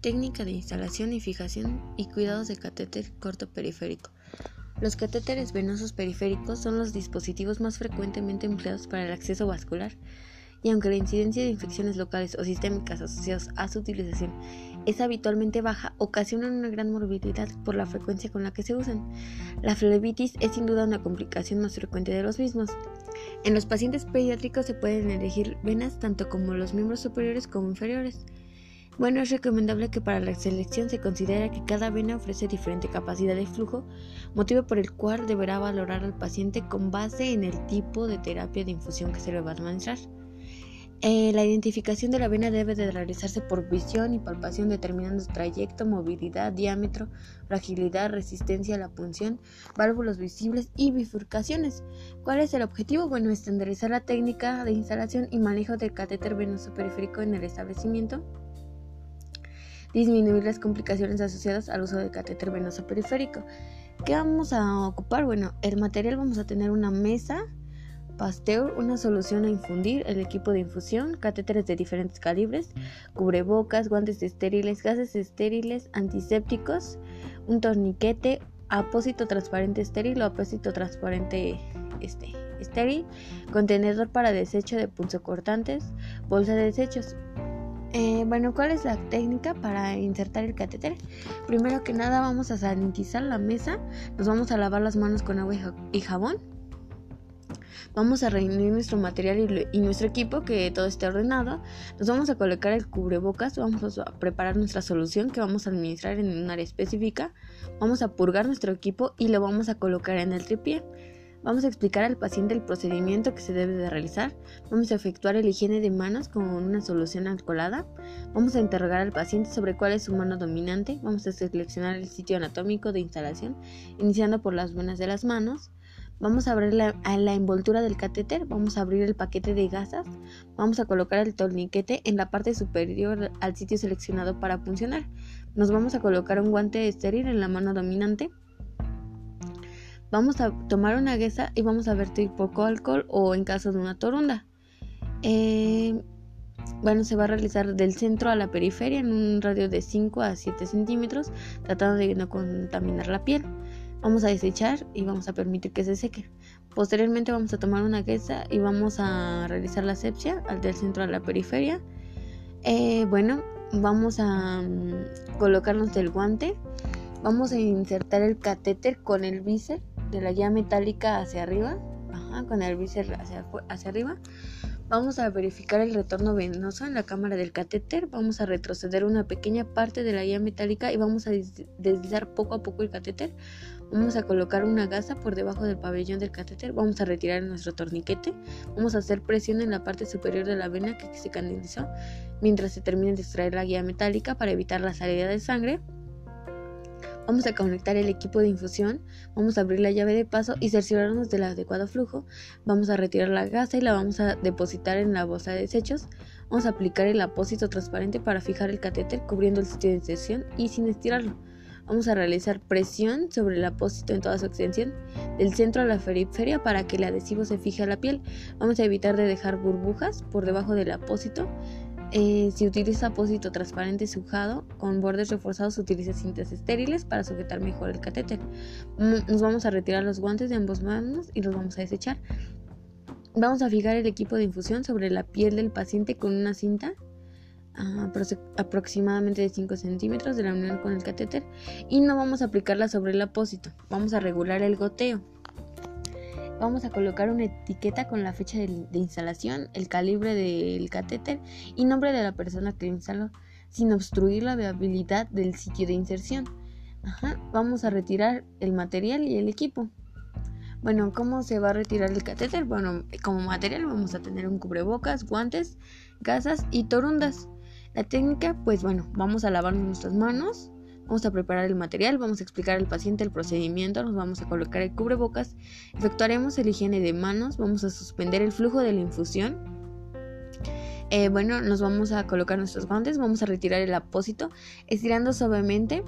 Técnica de instalación y fijación y cuidados de catéter corto periférico. Los catéteres venosos periféricos son los dispositivos más frecuentemente empleados para el acceso vascular y aunque la incidencia de infecciones locales o sistémicas asociadas a su utilización es habitualmente baja, ocasionan una gran morbilidad por la frecuencia con la que se usan. La flebitis es sin duda una complicación más frecuente de los mismos. En los pacientes pediátricos se pueden elegir venas tanto como los miembros superiores como inferiores. Bueno, es recomendable que para la selección se considere que cada vena ofrece diferente capacidad de flujo, motivo por el cual deberá valorar al paciente con base en el tipo de terapia de infusión que se le va a administrar. Eh, la identificación de la vena debe de realizarse por visión y palpación determinando trayecto, movilidad, diámetro, fragilidad, resistencia a la punción, válvulas visibles y bifurcaciones. ¿Cuál es el objetivo? Bueno, estandarizar la técnica de instalación y manejo del catéter venoso periférico en el establecimiento disminuir las complicaciones asociadas al uso del catéter venoso periférico. ¿Qué vamos a ocupar? Bueno, el material vamos a tener una mesa, Pasteur, una solución a infundir, el equipo de infusión, catéteres de diferentes calibres, cubrebocas, guantes estériles, gases estériles, antisépticos, un torniquete, apósito transparente estéril o apósito transparente este, estéril, contenedor para desecho de punzocortantes, bolsa de desechos, eh, bueno, ¿cuál es la técnica para insertar el catéter? Primero que nada vamos a sanitizar la mesa, nos vamos a lavar las manos con agua y jabón. Vamos a reunir nuestro material y, nuestro equipo, que todo esté ordenado. Nos vamos a colocar el cubrebocas, vamos a preparar nuestra solución que vamos a administrar en un área específica. Vamos a purgar nuestro equipo y lo vamos a colocar en el tripié. Vamos a explicar al paciente el procedimiento que se debe de realizar. Vamos a efectuar el higiene de manos con una solución alcoholada. Vamos a interrogar al paciente sobre cuál es su mano dominante. Vamos a seleccionar el sitio anatómico de instalación, iniciando por las venas de las manos. Vamos a abrir la, la, envoltura del catéter, vamos a abrir el paquete de gasas, vamos a colocar el torniquete en la parte superior al sitio seleccionado para funcionar. Nos vamos a colocar un guante estéril en la mano dominante. Vamos a tomar una guesa y vamos a vertir poco alcohol o en caso de una torunda. Eh, bueno, se va a realizar del centro a la periferia en un radio de 5 a 7 centímetros, tratando de no contaminar la piel. Vamos a desechar y vamos a permitir que se seque. Posteriormente vamos a tomar una guesa y vamos a realizar la asepsia del centro a la periferia. Eh, bueno, vamos a mm, colocarnos el guante. Vamos a insertar el catéter con el bíceps de la guía metálica hacia arriba, con el bíceps hacia, hacia arriba. Vamos a verificar el retorno venoso en la cámara del catéter. Vamos a retroceder una pequeña parte de la guía metálica y vamos a deslizar poco a poco el catéter. Vamos a colocar una gasa por debajo del pabellón del catéter. Vamos a retirar nuestro torniquete. Vamos a hacer presión en la parte superior de la vena que se canalizó mientras se termine de extraer la guía metálica para evitar la salida de sangre. Vamos a conectar el equipo de infusión, vamos a abrir la llave de paso y cerciorarnos del adecuado flujo. Vamos a retirar la gasa y la vamos a depositar en la bolsa de desechos. Vamos a aplicar el apósito transparente para fijar el catéter cubriendo el sitio de inserción y sin estirarlo. Vamos a realizar presión sobre el apósito en toda su extensión, del centro a la periferia para que el adhesivo se fije a la piel. Vamos a evitar de dejar burbujas por debajo del apósito eh, si utiliza apósito transparente sujado con bordes reforzados, utiliza cintas estériles para sujetar mejor el catéter. Mm, nos vamos a retirar los guantes de ambos manos y los vamos a desechar. Vamos a fijar el equipo de infusión sobre la piel del paciente con una cinta aproximadamente de 5 centímetros de la unión con el catéter y no vamos a aplicarla sobre el apósito. Vamos a regular el goteo. Vamos a colocar una etiqueta con la fecha de, instalación, el calibre del catéter y nombre de la persona que lo instaló, sin obstruir la viabilidad del sitio de inserción. Vamos a retirar el material y el equipo. Bueno, ¿cómo se va a retirar el catéter? Bueno, como material vamos a tener un cubrebocas, guantes, gasas y torundas. La técnica, pues bueno, vamos a lavarnos nuestras manos, Vamos a preparar el material, vamos a explicar al paciente el procedimiento, nos vamos a colocar el cubrebocas, efectuaremos el higiene de manos, vamos a suspender el flujo de la infusión. Eh, bueno, nos vamos a colocar nuestros guantes, vamos a retirar el apósito, estirando suavemente.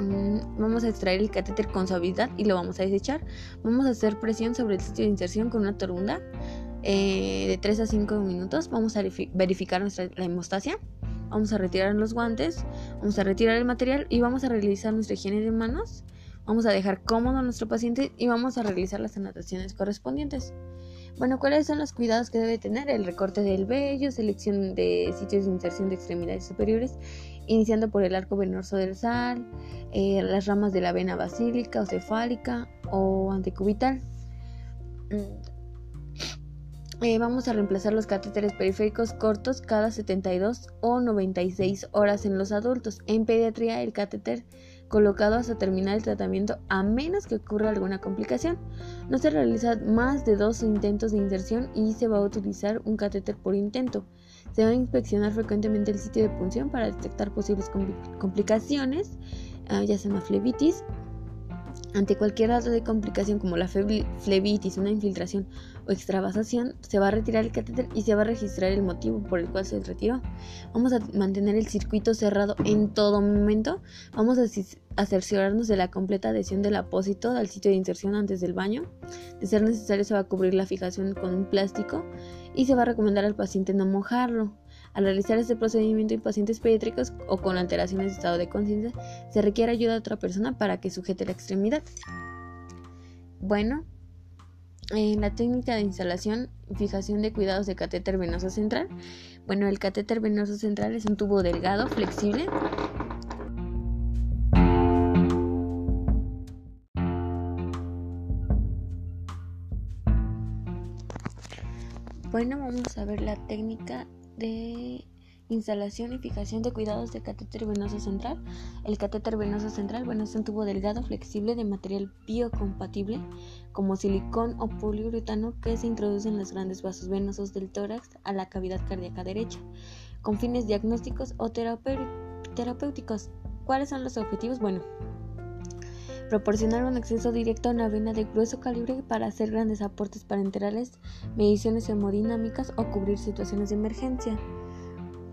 Mm, vamos a extraer el catéter con suavidad y lo vamos a desechar. Vamos a hacer presión sobre el sitio de inserción con una torunda eh, de 3 a 5 minutos. Vamos a verificar nuestra, la hemostasia. Vamos a retirar los guantes, vamos a retirar el material y vamos a realizar nuestra higiene de manos. Vamos a dejar cómodo a nuestro paciente y vamos a realizar las anotaciones correspondientes. Bueno, ¿cuáles son los cuidados que debe tener? El recorte del vello, selección de sitios de inserción de extremidades superiores, iniciando por el arco venoso del sal, eh, las ramas de la vena basílica o cefálica o antecubital. Eh, vamos a reemplazar los catéteres periféricos cortos cada 72 o 96 horas en los adultos. En pediatría, el catéter colocado hasta terminar el tratamiento a menos que ocurra alguna complicación. No se realizan más de dos intentos de inserción y se va a utilizar un catéter por intento. Se va a inspeccionar frecuentemente el sitio de punción para detectar posibles complicaciones, ah, ya sea una flebitis, ante cualquier dato de complicación como la flebitis, una infiltración o extravasación, se va a retirar el catéter y se va a registrar el motivo por el cual se retiró. Vamos a mantener el circuito cerrado en todo momento. Vamos a cerciorarnos de la completa adhesión del apósito al sitio de inserción antes del baño. De ser necesario, se va a cubrir la fijación con un plástico y se va a recomendar al paciente no mojarlo. Al realizar este procedimiento en pacientes pediátricos o con alteraciones de estado de conciencia, se requiere ayuda de otra persona para que sujete la extremidad. Bueno, la técnica de instalación fijación de cuidados de catéter venoso central. Bueno, el catéter venoso central es un tubo delgado, flexible. Bueno, vamos a ver la técnica de instalación y fijación de cuidados de catéter venoso central. El catéter venoso central, bueno, es un tubo delgado, flexible, de material biocompatible, como silicón o poliuretano, que se introduce en los grandes vasos venosos del tórax a la cavidad cardíaca derecha, con fines diagnósticos o terapéuticos. ¿Cuáles son los objetivos? Bueno, proporcionar un acceso directo a una vena de grueso calibre para hacer grandes aportes parenterales, mediciones hemodinámicas o cubrir situaciones de emergencia.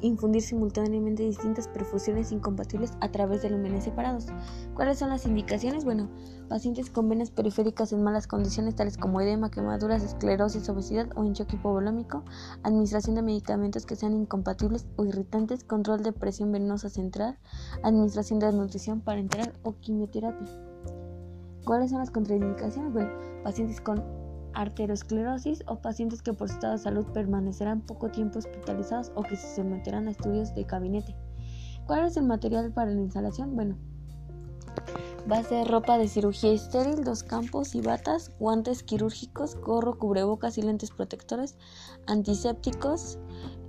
Infundir simultáneamente distintas perfusiones incompatibles a través de lúmenes separados. ¿Cuáles son las indicaciones? Bueno, pacientes con venas periféricas en malas condiciones tales como edema, quemaduras, esclerosis, obesidad o enchoque hipovolómico, administración de medicamentos que sean incompatibles o irritantes, control de presión venosa central, administración de nutrición parenteral o quimioterapia. ¿Cuáles son las contraindicaciones? Bueno, pacientes con arteriosclerosis o pacientes que por su estado de salud permanecerán poco tiempo hospitalizados o que se someterán a estudios de gabinete. ¿Cuál es el material para la instalación? Bueno, va a ser ropa de cirugía estéril, dos campos y batas, guantes quirúrgicos, gorro, cubrebocas y lentes protectores, antisépticos,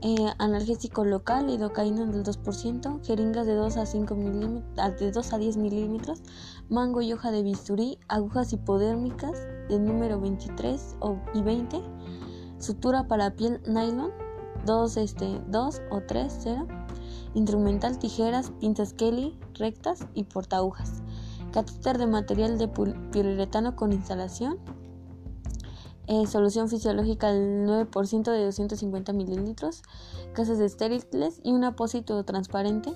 eh, analgésico local, lidocaína del 2%, jeringas de 2 a, 5 de 2 a 10 milímetros, mango y hoja de bisturí, agujas hipodérmicas número 23 y 20, sutura para piel nylon, 2, este, 2 o 3, 0, instrumental, tijeras, pinzas Kelly, rectas y portagujas, catéter de material de poliuretano con instalación, eh, solución fisiológica al 9% de 250 mililitros, casas estériles y un apósito transparente.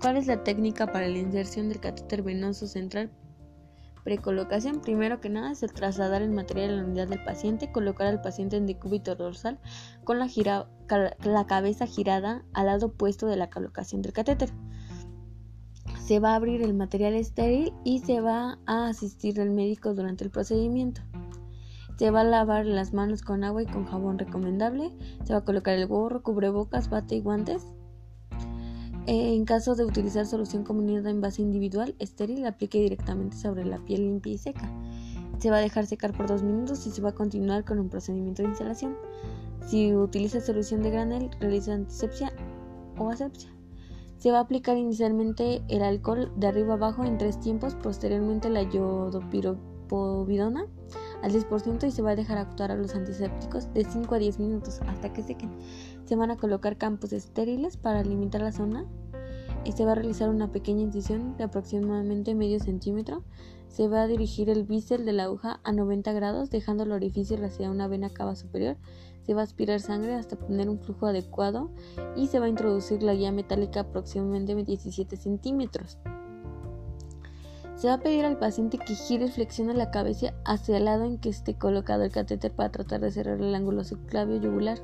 ¿Cuál es la técnica para la inserción del catéter venoso central? Precolocación, primero que nada, es el trasladar el material a la unidad del paciente, colocar al paciente en decúbito dorsal con la, cabeza girada al lado opuesto de la colocación del catéter. Se va a abrir el material estéril y se va a asistir al médico durante el procedimiento. Se va a lavar las manos con agua y con jabón recomendable. Se va a colocar el gorro, cubrebocas, bate y guantes. Eh, en caso de utilizar solución combinada en base individual, estéril, aplique directamente sobre la piel limpia y seca. Se va a dejar secar por dos minutos y se va a continuar con un procedimiento de instalación. Si utiliza solución de granel, realiza antisepsia o asepsia. Se va a aplicar inicialmente el alcohol de arriba abajo en tres tiempos, posteriormente la yodopiropovidona al 10% y se va a dejar actuar a los antisépticos de 5 a 10 minutos hasta que sequen. Se van a colocar campos estériles para limitar la zona y se va a realizar una pequeña incisión de aproximadamente medio centímetro. Se va a dirigir el bisel de la aguja a 90 grados dejando el orificio hacia una vena cava superior. Se va a aspirar sangre hasta obtener un flujo adecuado y se va a introducir la guía metálica aproximadamente 17 centímetros. Se va a pedir al paciente que gire y flexione la cabeza hacia el lado en que esté colocado el catéter para tratar de cerrar el ángulo subclavio yugular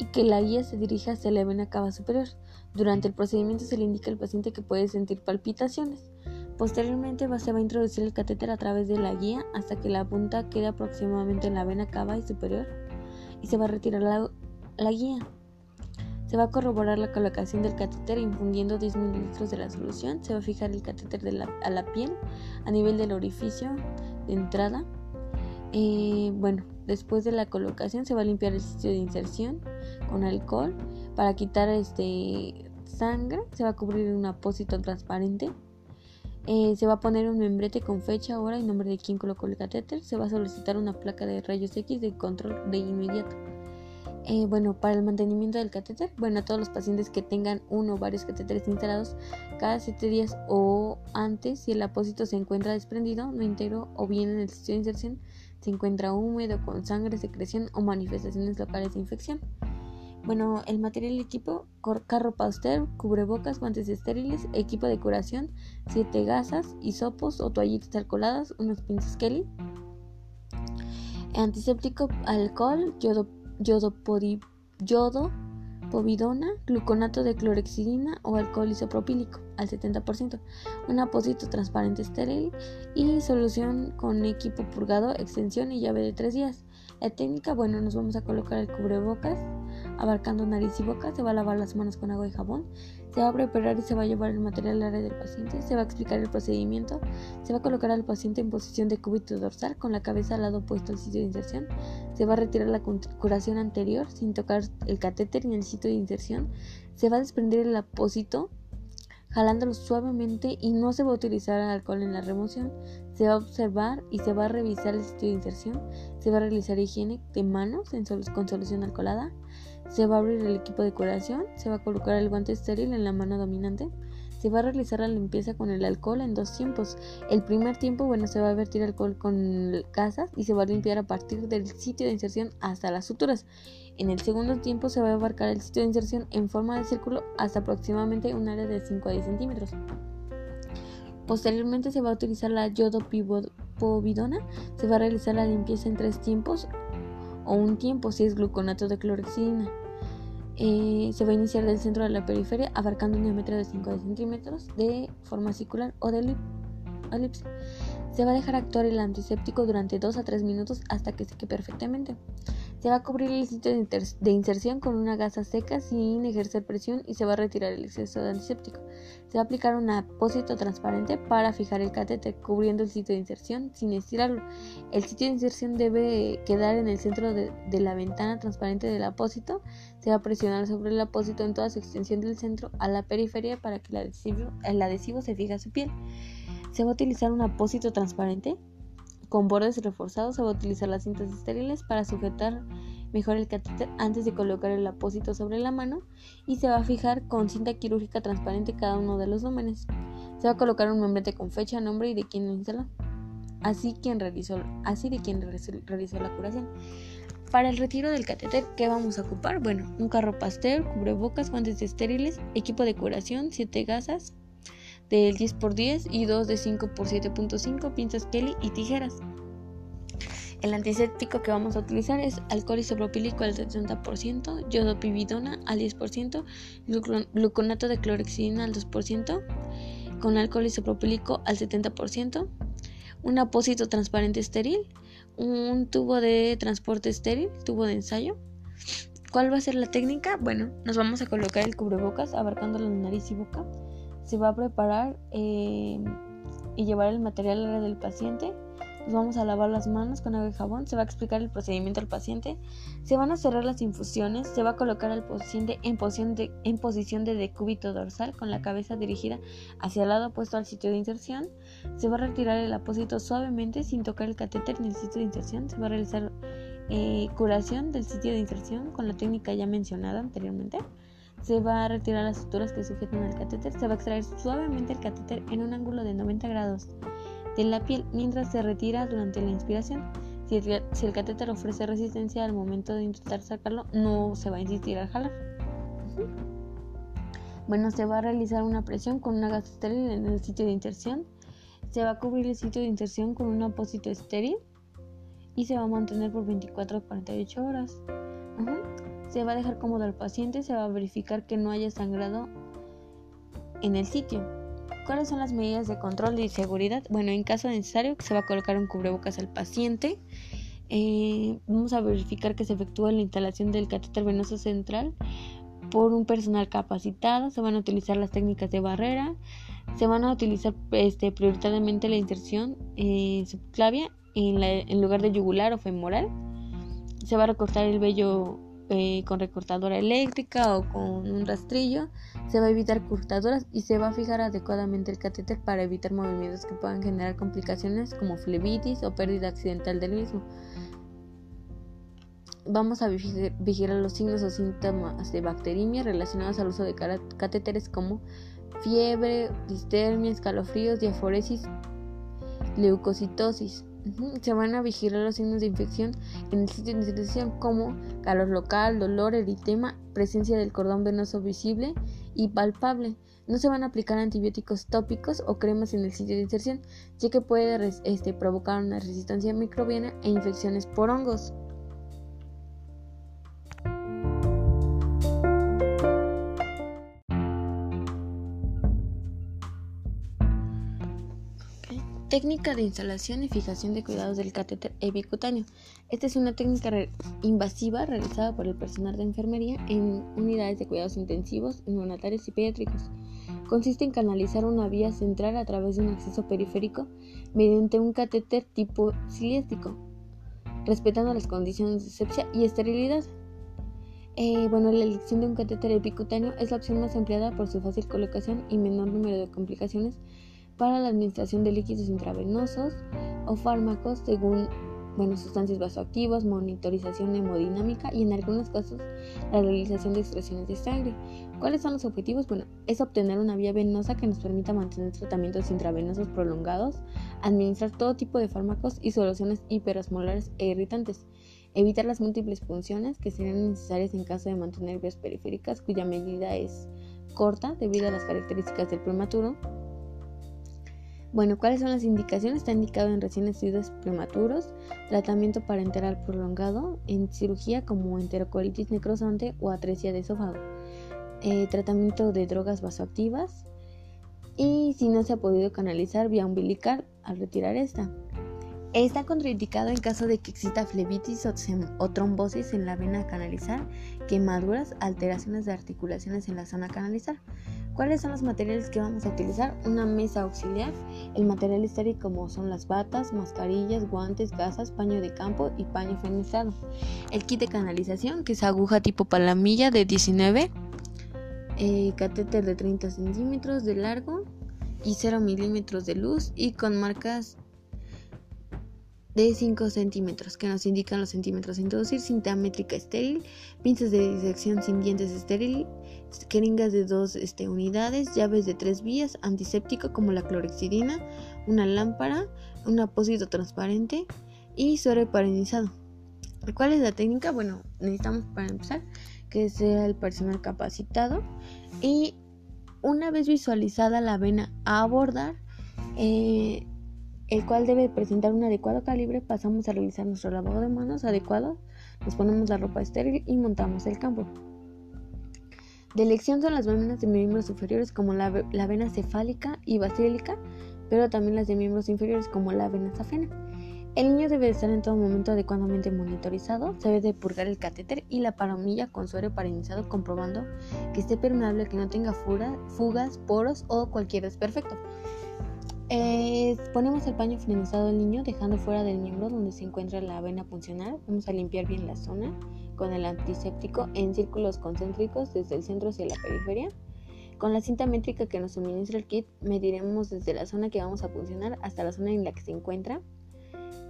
y que la guía se dirija hacia la vena cava superior. Durante el procedimiento se le indica al paciente que puede sentir palpitaciones. Posteriormente se va a introducir el catéter a través de la guía hasta que la punta quede aproximadamente en la vena cava y superior y se va a retirar la, guía. Se va a corroborar la colocación del catéter infundiendo 10 mililitros de la solución. Se va a fijar el catéter a la piel a nivel del orificio de entrada. Eh, bueno, después de la colocación se va a limpiar el sitio de inserción con alcohol para quitar este sangre. Se va a cubrir un apósito transparente. Eh, se va a poner un membrete con fecha, hora y nombre de quien colocó el catéter. Se va a solicitar una placa de rayos X de control de inmediato. Eh, bueno, para el mantenimiento del catéter, bueno, a todos los pacientes que tengan uno o varios catéteres instalados cada 7 días o antes, si el apósito se encuentra desprendido, no entero o bien en el sitio de inserción, se encuentra húmedo con sangre, secreción o manifestaciones locales de infección. Bueno, el material equipo, carro pauster, cubrebocas, guantes estériles, equipo de curación, 7 gasas, hisopos o toallitas alcoholadas, unos pinzas Kelly, antiséptico, alcohol, yodo, yodo, yodo, povidona, gluconato de clorexidina o alcohol isopropílico al 70%, un apósito transparente estéril y solución con equipo purgado, extensión y llave de 3 días. La técnica, bueno, nos vamos a colocar el cubrebocas abarcando nariz y boca, se va a lavar las manos con agua y jabón, se va a preparar y se va a llevar el material al área del paciente, se va a explicar el procedimiento, se va a colocar al paciente en posición de cúbito dorsal con la cabeza al lado opuesto al sitio de inserción, se va a retirar la curación anterior sin tocar el catéter ni el sitio de inserción, se va a desprender el apósito jalándolo suavemente y no se va a utilizar alcohol en la remoción. Se va a observar y se va a revisar el sitio de inserción. Se va a realizar higiene de manos con solución alcoholada. Se va a abrir el equipo de curación. Se va a colocar el guante estéril en la mano dominante. Se va a realizar la limpieza con el alcohol en dos tiempos. El primer tiempo, bueno, se va a vertir alcohol con gasas y se va a limpiar a partir del sitio de inserción hasta las suturas. En el segundo tiempo se va a abarcar el sitio de inserción en forma de círculo hasta aproximadamente un área de 5 a 10 centímetros. Posteriormente se va a utilizar la yodopovidona. Se va a realizar la limpieza en tres tiempos o un tiempo si es gluconato de clorexidina. Eh, se va a iniciar del centro de la periferia abarcando un diámetro de 5 a 10 centímetros de forma circular o de elipse. Se va a dejar actuar el antiséptico durante 2 a 3 minutos hasta que seque perfectamente. Se va a cubrir el sitio de, inserción con una gasa seca sin ejercer presión y se va a retirar el exceso de antiséptico. Se va a aplicar un apósito transparente para fijar el catéter cubriendo el sitio de inserción sin estirarlo. El sitio de inserción debe quedar en el centro de, la ventana transparente del apósito. Se va a presionar sobre el apósito en toda su extensión del centro a la periferia para que el adhesivo, el adhesivo se fije a su piel. Se va a utilizar un apósito transparente con bordes reforzados se va a utilizar las cintas estériles para sujetar mejor el catéter antes de colocar el apósito sobre la mano y se va a fijar con cinta quirúrgica transparente cada uno de los lúmenes. Se va a colocar un membrete con fecha, nombre y de quién lo instaló. Así, quien realizó, así de quien realizó la curación. Para el retiro del catéter, ¿qué vamos a ocupar? Bueno, un carro pastel, cubrebocas, guantes estériles, equipo de curación, 7 gasas, del 10x10 y dos de 5x7.5, pinzas Kelly y tijeras. El antiséptico que vamos a utilizar es alcohol isopropílico al 70%, yodopividona al 10%, gluconato de clorexidina al 2%, con alcohol isopropílico al 70%, un apósito transparente estéril, un tubo de transporte estéril, tubo de ensayo. ¿Cuál va a ser la técnica? Bueno, nos vamos a colocar el cubrebocas abarcando la nariz y boca se va a preparar eh, y llevar el material a la del paciente. Nos vamos a lavar las manos con agua y jabón. Se va a explicar el procedimiento al paciente. Se van a cerrar las infusiones. Se va a colocar al paciente en posición de, en posición de decúbito dorsal con la cabeza dirigida hacia el lado opuesto al sitio de inserción. Se va a retirar el apósito suavemente sin tocar el catéter ni el sitio de inserción. Se va a realizar eh, curación del sitio de inserción con la técnica ya mencionada anteriormente se va a retirar las suturas que sujetan al catéter, se va a extraer suavemente el catéter en un ángulo de 90 grados de la piel mientras se retira durante la inspiración. Si el, catéter ofrece resistencia al momento de intentar sacarlo, no se va a insistir al jalar. Bueno, se va a realizar una presión con una gasa estéril en el sitio de inserción. Se va a cubrir el sitio de inserción con un apósito estéril y se va a mantener por 24 a 48 horas se va a dejar cómodo al paciente, se va a verificar que no haya sangrado en el sitio. ¿Cuáles son las medidas de control y seguridad? Bueno, en caso necesario se va a colocar un cubrebocas al paciente. Eh, vamos a verificar que se efectúa la instalación del catéter venoso central por un personal capacitado. Se van a utilizar las técnicas de barrera. Se van a utilizar este, prioritariamente la inserción eh, subclavia en, en lugar de yugular o femoral. Se va a recortar el vello eh, con recortadora eléctrica o con un rastrillo. Se va a evitar cortaduras y se va a fijar adecuadamente el catéter para evitar movimientos que puedan generar complicaciones como flebitis o pérdida accidental del mismo. Vamos a vigilar los signos o síntomas de bacteriemia relacionados al uso de catéteres como fiebre, distermia, escalofríos, diaforesis, leucocitosis. Se van a vigilar los signos de infección en el sitio de inserción como calor local, dolor, eritema, presencia del cordón venoso visible y palpable. No se van a aplicar antibióticos tópicos o cremas en el sitio de inserción, ya que puede este, provocar una resistencia microbiana e infecciones por hongos. Técnica de instalación y fijación de cuidados del catéter epicutáneo. Esta es una técnica invasiva realizada por el personal de enfermería en unidades de cuidados intensivos, neonatarios y pediátricos. Consiste en canalizar una vía central a través de un acceso periférico mediante un catéter tipo ciliéstico, respetando las condiciones de sepsia y esterilidad. Eh, bueno, la elección de un catéter epicutáneo es la opción más empleada por su fácil colocación y menor número de complicaciones para la administración de líquidos intravenosos o fármacos según bueno, sustancias vasoactivas, monitorización hemodinámica y en algunos casos la realización de extracciones de sangre. ¿Cuáles son los objetivos? Bueno, es obtener una vía venosa que nos permita mantener tratamientos intravenosos prolongados, administrar todo tipo de fármacos y soluciones hiperosmolares e irritantes, evitar las múltiples funciones que serían necesarias en caso de mantener vías periféricas cuya medida es corta debido a las características del prematuro, bueno, ¿cuáles son las indicaciones? Está indicado en recién nacidos prematuros, tratamiento parenteral prolongado, en cirugía como enterocolitis necrosante o atresia de esófago, eh, tratamiento de drogas vasoactivas y si no se ha podido canalizar vía umbilical al retirar esta. Está contraindicado en caso de que exista flebitis o, trombosis en la vena a canalizar, quemaduras, alteraciones de articulaciones en la zona a canalizar. ¿Cuáles son los materiales que vamos a utilizar? Una mesa auxiliar, el material estéril como son las batas, mascarillas, guantes, gasas, paño de campo y paño feminizado. El kit de canalización, que es aguja tipo palamilla de 19, eh, catéter de 30 centímetros de largo y 0 milímetros de luz y con marcas de 5 centímetros que nos indican los centímetros a introducir, cinta métrica estéril, pinzas de disección sin dientes estéril, jeringas de dos este, unidades, llaves de tres vías, antiséptico como la clorexidina, una lámpara, un apósito transparente y suero parenizado. ¿Cuál es la técnica? Bueno, necesitamos para empezar que sea el personal capacitado y una vez visualizada la vena a abordar, eh, el cual debe presentar un adecuado calibre, pasamos a realizar nuestro lavado de manos adecuado, nos ponemos la ropa estéril y montamos el campo. De elección son las venas de miembros superiores como la, vena cefálica y basílica, pero también las de miembros inferiores como la vena safena. El niño debe estar en todo momento adecuadamente monitorizado, se debe de purgar el catéter y la paromilla con suero parenizado comprobando que esté permeable, que no tenga fugas, poros o cualquier desperfecto. Eh, ponemos el paño finalizado del niño dejando fuera del miembro donde se encuentra la vena funcional. Vamos a limpiar bien la zona con el antiséptico en círculos concéntricos desde el centro hacia la periferia. Con la cinta métrica que nos suministra el kit mediremos desde la zona que vamos a funcionar hasta la zona en la que se encuentra.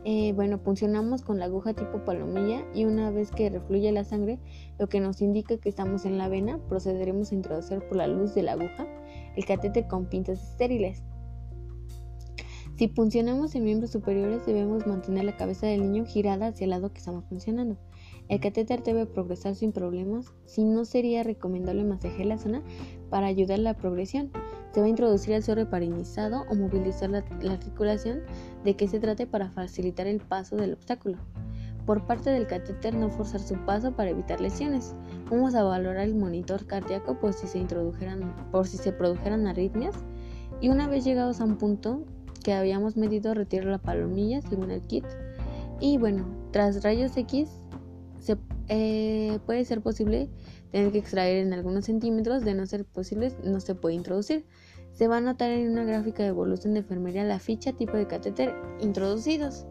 Eh, bueno, funcionamos con la aguja tipo palomilla y una vez que refluye la sangre, lo que nos indica que estamos en la vena, procederemos a introducir por la luz de la aguja el catéter con pinzas estériles. Si funcionamos en miembros superiores debemos mantener la cabeza del niño girada hacia el lado que estamos funcionando. El catéter debe progresar sin problemas, si no sería recomendable masajear la zona para ayudar a la progresión. Se va a introducir el suero parinizado o movilizar la, articulación de que se trate para facilitar el paso del obstáculo. por parte del catéter no forzar su paso para evitar lesiones. Vamos a valorar el monitor cardíaco por si se introdujeran, por si se produjeran arritmias. Y una vez llegados a un punto que habíamos medido, retiro la palomilla según el kit. Y bueno, tras rayos X se, eh, puede ser posible tener que extraer en algunos centímetros, de no ser posible no se puede introducir. Se va a notar en una gráfica de evolución de enfermería la ficha tipo de catéter introducidos.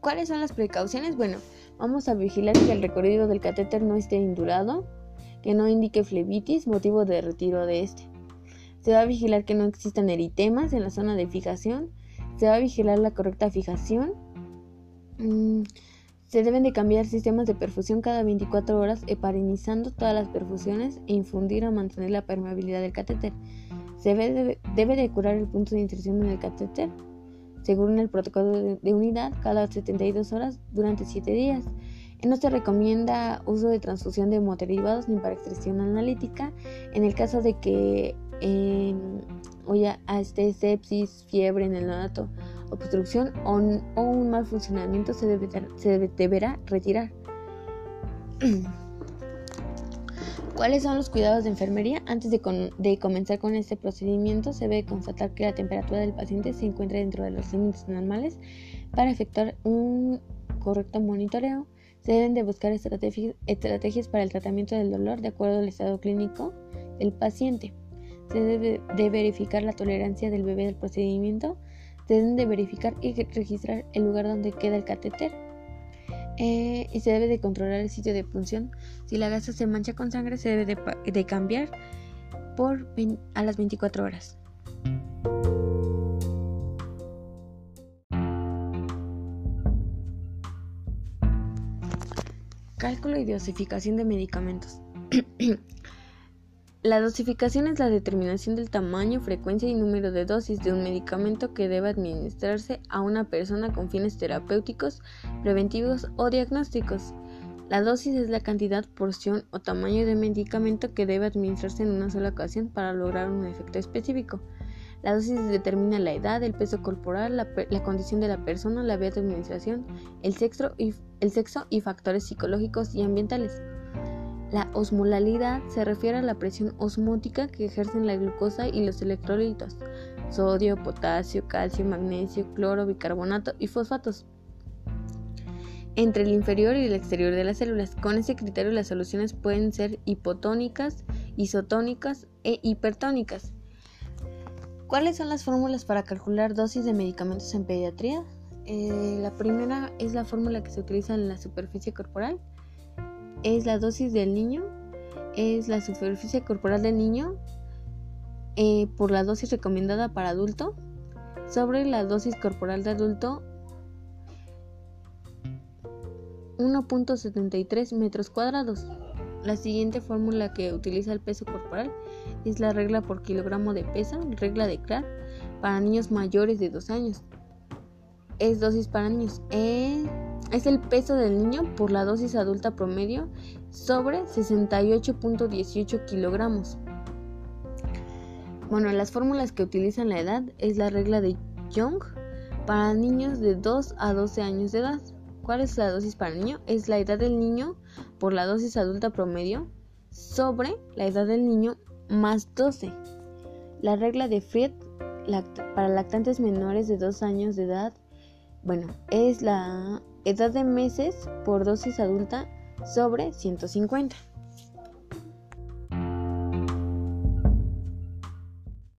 ¿Cuáles son las precauciones? Bueno, vamos a vigilar que el recorrido del catéter no esté indurado, que no indique flebitis, motivo de retiro de este. Se va a vigilar que no existan eritemas en la zona de fijación. Se va a vigilar la correcta fijación. Mm, se deben de cambiar sistemas de perfusión cada 24 horas, heparinizando todas las perfusiones e infundir o mantener la permeabilidad del catéter. Se debe, debe de curar el punto de inserción en el catéter según el protocolo de, unidad, cada 72 horas durante 7 días. No se recomienda uso de transfusión de hemoderivados ni para extracción analítica en el caso de que eh, a este sepsis, fiebre en el neonato, obstrucción o, un mal funcionamiento se, se deberá retirar. ¿Cuáles son los cuidados de enfermería? Antes de, comenzar con este procedimiento, se debe constatar que la temperatura del paciente se encuentra dentro de los límites normales para efectuar un correcto monitoreo. Se deben de buscar estrategias para el tratamiento del dolor de acuerdo al estado clínico del paciente. Se debe de verificar la tolerancia del bebé del procedimiento. Deben de verificar y registrar el lugar donde queda el catéter eh, y se debe de controlar el sitio de punción. Si la gasa se mancha con sangre, se debe de, cambiar por a las 24 horas. Cálculo y dosificación de medicamentos. La dosificación es la determinación del tamaño, frecuencia y número de dosis de un medicamento que debe administrarse a una persona con fines terapéuticos, preventivos o diagnósticos. La dosis es la cantidad, porción o tamaño de medicamento que debe administrarse en una sola ocasión para lograr un efecto específico. La dosis determina la edad, el peso corporal, la, condición de la persona, la vía de administración, el sexo y factores psicológicos y ambientales. La osmolalidad se refiere a la presión osmótica que ejercen la glucosa y los electrolitos, sodio, potasio, calcio, magnesio, cloro, bicarbonato y fosfatos entre el inferior y el exterior de las células. Con ese criterio las soluciones pueden ser hipotónicas, isotónicas e hipertónicas. ¿Cuáles son las fórmulas para calcular dosis de medicamentos en pediatría? Eh, la primera es la fórmula que se utiliza en la superficie corporal es la dosis del niño, es la superficie corporal del niño eh, por la dosis recomendada para adulto sobre la dosis corporal de adulto 1.73 metros cuadrados. La siguiente fórmula que utiliza el peso corporal es la regla por kilogramo de peso, regla de Clark, para niños mayores de 2 años. Es dosis para niños. Eh, es el peso del niño por la dosis adulta promedio sobre 68.18 kilogramos. Bueno, las fórmulas que utilizan la edad es la regla de Young para niños de 2 a 12 años de edad. ¿Cuál es la dosis para el niño? Es la edad del niño por la dosis adulta promedio sobre la edad del niño más 12. La regla de Fried para lactantes menores de 2 años de edad, bueno, es la edad de meses por dosis adulta sobre 150.